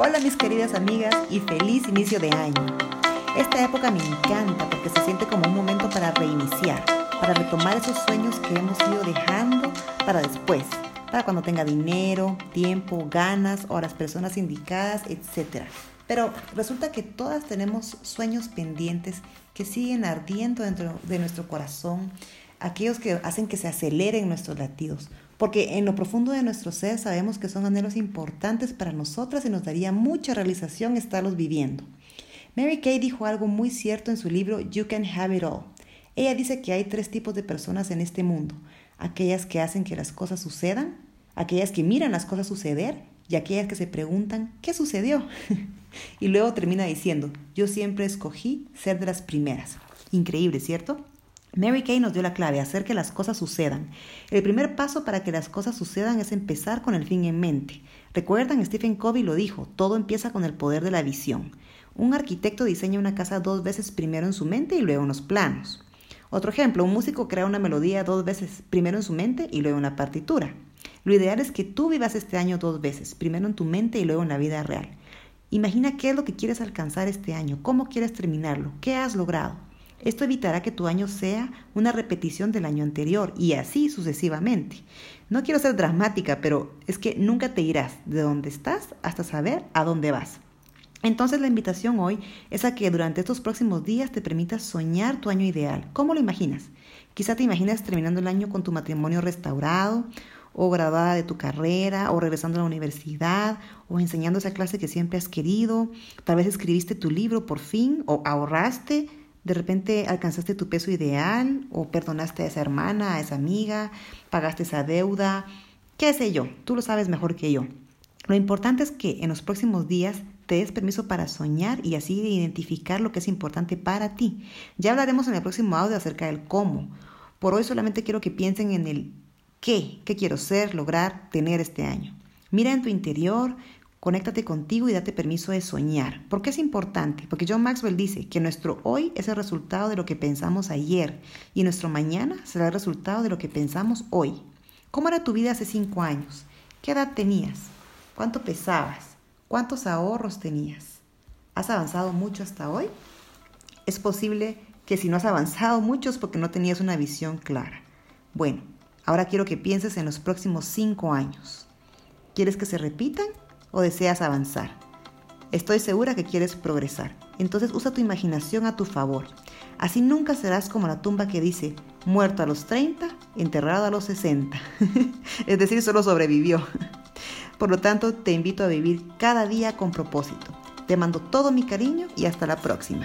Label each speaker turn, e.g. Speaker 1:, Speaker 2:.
Speaker 1: Hola mis queridas amigas y feliz inicio de año. Esta época me encanta porque se siente como un momento para reiniciar, para retomar esos sueños que hemos ido dejando para después, para cuando tenga dinero, tiempo, ganas o las personas indicadas, etc. Pero resulta que todas tenemos sueños pendientes que siguen ardiendo dentro de nuestro corazón, aquellos que hacen que se aceleren nuestros latidos, porque en lo profundo de nuestro ser sabemos que son anhelos importantes para nosotras y nos daría mucha realización estarlos viviendo. Mary Kay dijo algo muy cierto en su libro You Can Have It All. Ella dice que hay tres tipos de personas en este mundo, aquellas que hacen que las cosas sucedan, aquellas que miran las cosas suceder y aquellas que se preguntan ¿qué sucedió? y luego termina diciendo, yo siempre escogí ser de las primeras. Increíble, ¿cierto? Mary Kay nos dio la clave, hacer que las cosas sucedan. El primer paso para que las cosas sucedan es empezar con el fin en mente. Recuerdan, Stephen Covey lo dijo, todo empieza con el poder de la visión. Un arquitecto diseña una casa dos veces primero en su mente y luego en los planos. Otro ejemplo, un músico crea una melodía dos veces, primero en su mente y luego en la partitura. Lo ideal es que tú vivas este año dos veces, primero en tu mente y luego en la vida real. Imagina qué es lo que quieres alcanzar este año, cómo quieres terminarlo, qué has logrado. Esto evitará que tu año sea una repetición del año anterior y así sucesivamente. No quiero ser dramática, pero es que nunca te irás de donde estás hasta saber a dónde vas. Entonces la invitación hoy es a que durante estos próximos días te permitas soñar tu año ideal. ¿Cómo lo imaginas? Quizá te imaginas terminando el año con tu matrimonio restaurado o graduada de tu carrera, o regresando a la universidad, o enseñando esa clase que siempre has querido. Tal vez escribiste tu libro por fin, o ahorraste de repente alcanzaste tu peso ideal o perdonaste a esa hermana, a esa amiga, pagaste esa deuda, qué sé yo, tú lo sabes mejor que yo. Lo importante es que en los próximos días te des permiso para soñar y así identificar lo que es importante para ti. Ya hablaremos en el próximo audio acerca del cómo. Por hoy solamente quiero que piensen en el qué, qué quiero ser, lograr, tener este año. Mira en tu interior, Conéctate contigo y date permiso de soñar. ¿Por qué es importante? Porque John Maxwell dice que nuestro hoy es el resultado de lo que pensamos ayer y nuestro mañana será el resultado de lo que pensamos hoy. ¿Cómo era tu vida hace cinco años? ¿Qué edad tenías? ¿Cuánto pesabas? ¿Cuántos ahorros tenías? ¿Has avanzado mucho hasta hoy? Es posible que si no has avanzado mucho es porque no tenías una visión clara. Bueno, ahora quiero que pienses en los próximos cinco años. ¿Quieres que se repitan o deseas avanzar. Estoy segura que quieres progresar. Entonces usa tu imaginación a tu favor. Así nunca serás como la tumba que dice, muerto a los 30, enterrado a los 60. es decir, solo sobrevivió. Por lo tanto, te invito a vivir cada día con propósito. Te mando todo mi cariño y hasta la próxima.